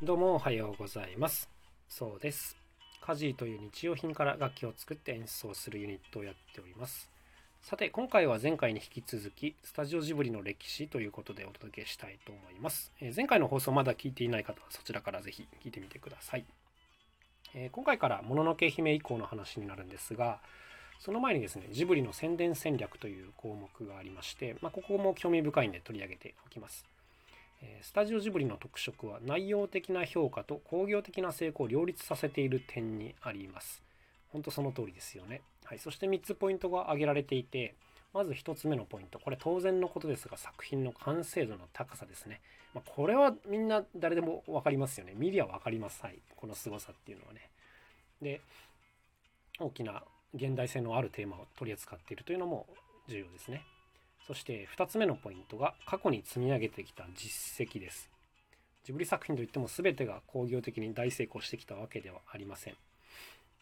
どうもおはようございます。そうです。カジーという日用品から楽器を作って演奏するユニットをやっております。さて、今回は前回に引き続き、スタジオジブリの歴史ということでお届けしたいと思います。えー前回の放送まだ聞いていない方はそちらからぜひ聞いてみてください。えー今回からもののけ姫以降の話になるんですが、その前にですね、ジブリの宣伝戦略という項目がありまして、まあ、ここも興味深いんで取り上げておきます。スタジオジブリの特色は内容的な評価と工業的な成功を両立させている点にあります。本当その通りですよね。はい、そして3つポイントが挙げられていて、まず1つ目のポイント、これ当然のことですが作品の完成度の高さですね。まあ、これはみんな誰でも分かりますよね。見りゃ分かります。はい、この凄さっていうのはね。で、大きな現代性のあるテーマを取り扱っているというのも重要ですね。そして2つ目のポイントが過去に積み上げてきた実績です。ジブリ作品といっても全てが工業的に大成功してきたわけではありません。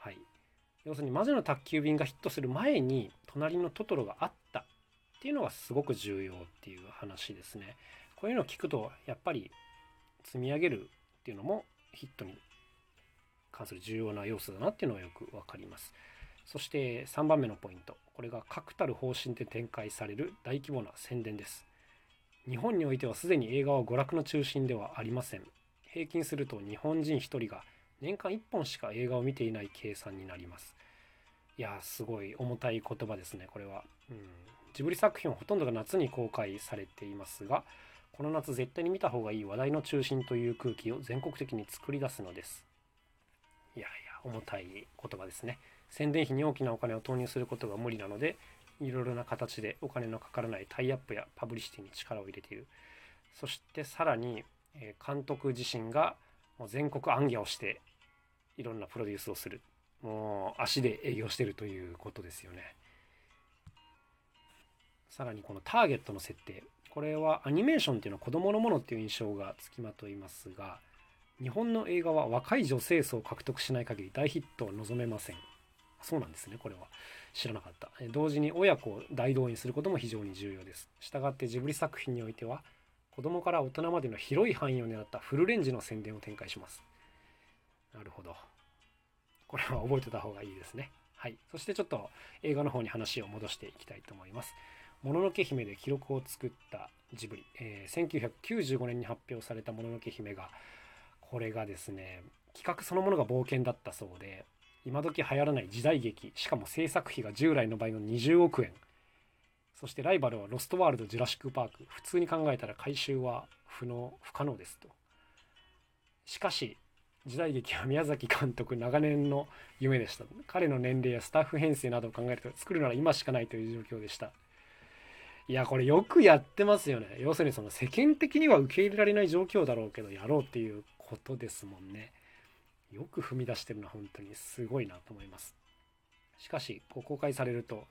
はい。要するに魔女の宅急便がヒットする前に隣のトトロがあったっていうのがすごく重要っていう話ですね。こういうのを聞くとやっぱり積み上げるっていうのもヒットに関する重要な要素だなっていうのはよくわかります。そして3番目のポイント。これが確たる方針で展開される大規模な宣伝です。日本においてはすでに映画は娯楽の中心ではありません。平均すると日本人1人が年間1本しか映画を見ていない計算になります。いや、すごい重たい言葉ですね、これは。うん、ジブリ作品はほとんどが夏に公開されていますが、この夏絶対に見た方がいい話題の中心という空気を全国的に作り出すのです。いやいや、重たい言葉ですね。宣伝費に大きなお金を投入することが無理なので、いろいろな形でお金のかからないタイアップやパブリシティに力を入れている。そしてさらに、え監督自身がもう全国行脚をしていろんなプロデュースをする。もう足で営業してるということですよね。さらにこのターゲットの設定。これはアニメーションっていうのは子供のものっていう印象がつきまといますが、日本の映画は若い女性層を獲得しない限り大ヒットを望めません。そうなんですね、これは。知らなかった。同時に親子を大動員することも非常に重要です。したがってジブリ作品においては、子供から大人までの広い範囲を狙ったフルレンジの宣伝を展開します。なるほど。これは覚えてた方がいいですね。はい。そしてちょっと映画の方に話を戻していきたいと思います。もののけ姫で記録を作ったジブリ。えー1995年に発表されたもののけ姫が、これがですね、企画そのものが冒険だったそうで、今時流行らない時代劇、しかも制作費が従来の倍の20億円。そしてライバルはロストワールド・ジュラシック・パーク。普通に考えたら回収は不能、不可能ですと。しかし、時代劇は宮崎監督長年の夢でした。彼の年齢やスタッフ編成などを考えると作るなら今しかないという状況でした。いや、これよくやってますよね。要するにその世間的には受け入れられない状況だろうけど、やろうっていうことですもんね。よく踏み出してるのは本当にすごいなと思います。しかし、こう公開されると、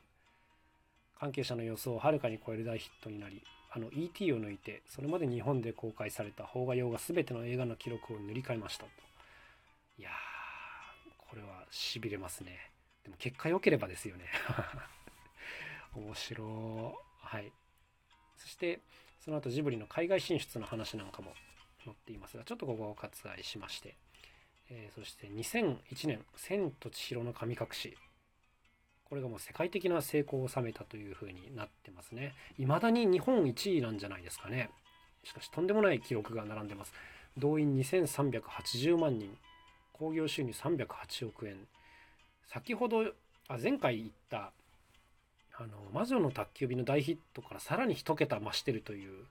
関係者の予想をはるかに超える大ヒットになり、あの ET を抜いて、それまで日本で公開された邦画洋画全ての映画の記録を塗り替えましたと。いやー、これは痺れますね。でも結果良ければですよね。面白。はい。そして、その後ジブリの海外進出の話なんかも載っていますが、ちょっとここを割愛しまして、えーそして2001年「千と千尋の神隠し」これがもう世界的な成功を収めたというふうになってますね。未だに日本1位なんじゃないですかね。しかしとんでもない記録が並んでます。動員2380万人。興行収入308億円。先ほどあ前回言ったあの魔女の宅急便の大ヒットからさらに一桁増してるという。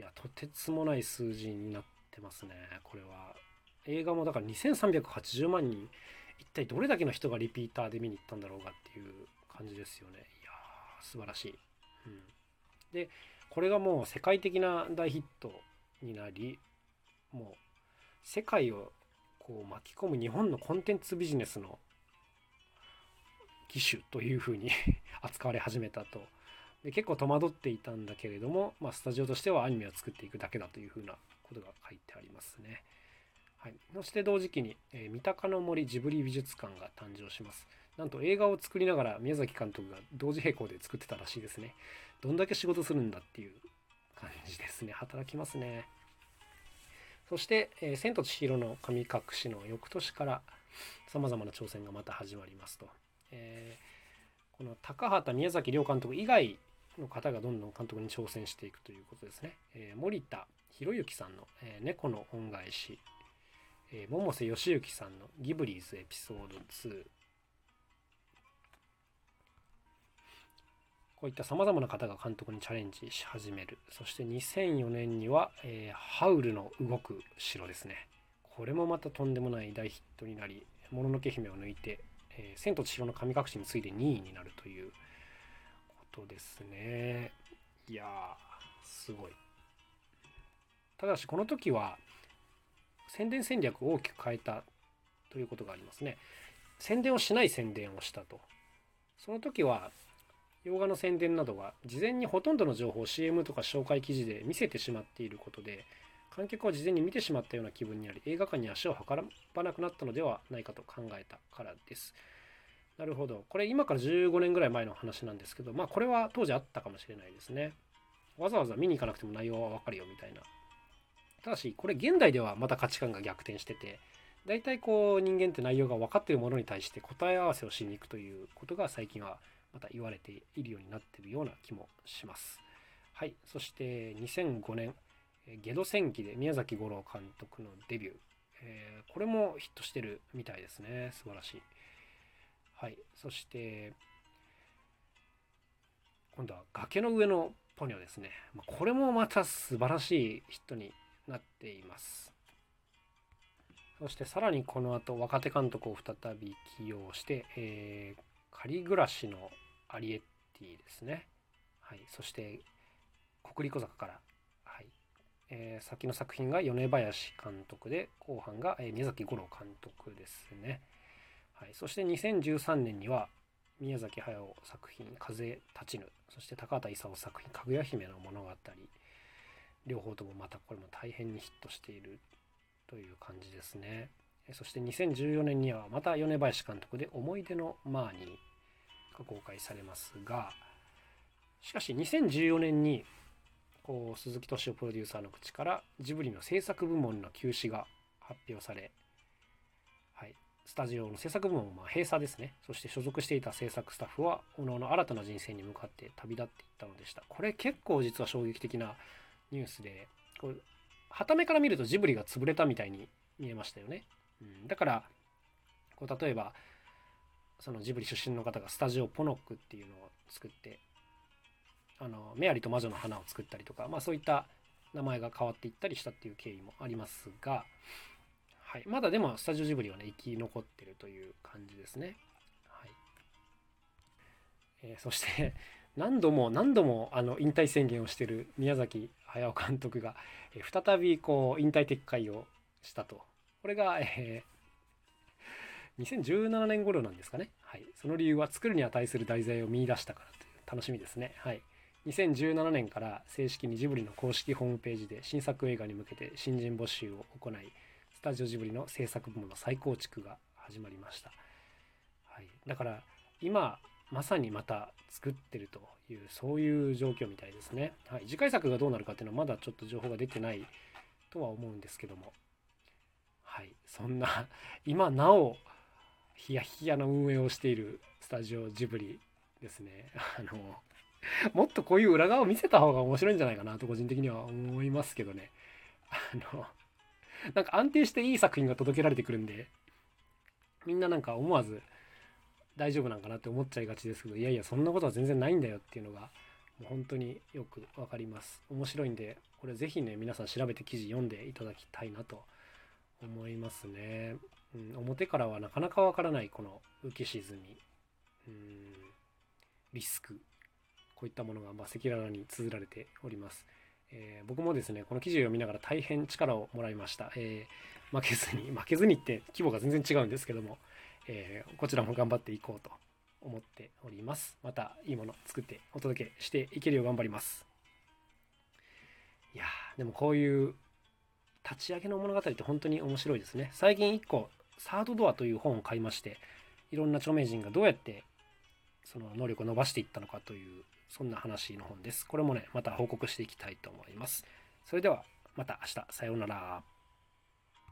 いやとてつもない数字になってますねこれは。映画もだから2380万人一体どれだけの人がリピーターで見に行ったんだろうかっていう感じですよね。いやー素晴らしい、うん、でこれがもう世界的な大ヒットになりもう世界をこう巻き込む日本のコンテンツビジネスの機種というふうに 扱われ始めたと。で結構戸惑っていたんだけれども、まあ、スタジオとしてはアニメを作っていくだけだというふうなことが書いてありますね。はい、そして同時期に、えー三鷹の森ジブリ美術館が誕生します。なんと映画を作りながら宮崎監督が同時並行で作ってたらしいですね。どんだけ仕事するんだっていう感じですね。働きますね。そして「えー千と千尋の神隠し」の翌年からさまざまな挑戦がまた始まりますと、えーこの高畑宮崎両監督以外の方がどんどん監督に挑戦していくということですね、えー森田博之さんの、えー猫の恩返し」えー百瀬義行さんの「ギブリーズエピソード2」こういったさまざまな方が監督にチャレンジし始める。そして2004年には、えーハウルの動く城」ですね。これもまたとんでもない大ヒットになり「もののけ姫」を抜いて「えー千と千尋の神隠し」に次いで2位になるということですね。いやーすごい。ただしこの時は宣伝戦略を大きく変えたということがありますね。宣伝をしない宣伝をしたと。その時は洋画の宣伝などは事前にほとんどの情報を CM とか紹介記事で見せてしまっていることで観客は事前に見てしまったような気分になり映画館に足を運ばなくなったのではないかと考えたからです。なるほど。これ今から15年ぐらい前の話なんですけどまあこれは当時あったかもしれないですね。わざわざ見に行かなくても内容はわかるよみたいな。ただしこれ現代ではまた価値観が逆転してて大体こう人間って内容が分かっているものに対して答え合わせをしに行くということが最近はまた言われているようになってるような気もします。はい、そして2005年「えーゲド戦記」で宮崎吾郎監督のデビュー、えーこれもヒットしてるみたいですね素晴らしい。はい、そして今度は「崖の上のポニョ」ですね。まあこれもまた素晴らしいヒットになっています。そしてさらにこの後若手監督を再び起用して、えー仮暮らしのアリエッティですね。はい、そして国立小坂から、はいえー先の作品が米林監督で後半が、えー宮崎吾郎監督ですね。はい、そして2013年には宮崎駿作品「風立ちぬ」そして高畑勲作品「かぐや姫の物語」両方ともまたこれも大変にヒットしているという感じですね。そして2014年にはまた米林監督で「思い出のマーニー」が公開されますがしかし2014年にこう鈴木敏夫プロデューサーの口からジブリの制作部門の休止が発表され、はい、スタジオの制作部門も閉鎖ですねそして所属していた制作スタッフは各々新たな人生に向かって旅立っていったのでしたこれ結構実は衝撃的なニュースでこう傍目から見るとジブリが潰れたみたいに見えましたよね、うん、だからこう例えばそのジブリ出身の方がスタジオポノックっていうのを作ってあのメアリと魔女の花を作ったりとか、まあ、そういった名前が変わっていったりしたっていう経緯もありますが、はい、まだでもスタジオジブリはね生き残ってるという感じですね。はい。えーそして何度も何度もあの引退宣言をしている宮崎駿監督が、え再びこう引退撤回をしたとこれが、えー2017年頃なんですかね。はい。その理由は作るに値する題材を見出したからという楽しみですね。はい。2017年から正式にジブリの公式ホームページで新作映画に向けて新人募集を行い、スタジオジブリの制作部門の再構築が始まりました。はい。だから今まさにまた作ってるというそういう状況みたいですね。はい。次回作がどうなるかっていうのはまだちょっと情報が出てないとは思うんですけども。はい。そんな 今なおヒヤヒヤの運営をしているスタジオジブリですね。あの、もっとこういう裏側を見せた方が面白いんじゃないかなと個人的には思いますけどね。あの、なんか安定していい作品が届けられてくるんで、みんななんか思わず大丈夫なんかなって思っちゃいがちですけど、いやいや、そんなことは全然ないんだよっていうのが、もう本当によくわかります。面白いんで、これぜひね、皆さん調べて記事読んでいただきたいなと思いますね。うん、表からはなかなかわからないこの浮き沈み、うん、リスクこういったものがまあ赤裸々に綴られております、えー僕もですねこの記事を読みながら大変力をもらいました、えー負けずに負けずにって規模が全然違うんですけども、えーこちらも頑張っていこうと思っております。またいいもの作ってお届けしていけるよう頑張ります。いやでもこういう立ち上げの物語って本当に面白いですね。最近1個サードドアという本を買いましていろんな著名人がどうやってその能力を伸ばしていったのかというそんな話の本です。これもねまた報告していきたいと思います。それではまた明日。さようなら。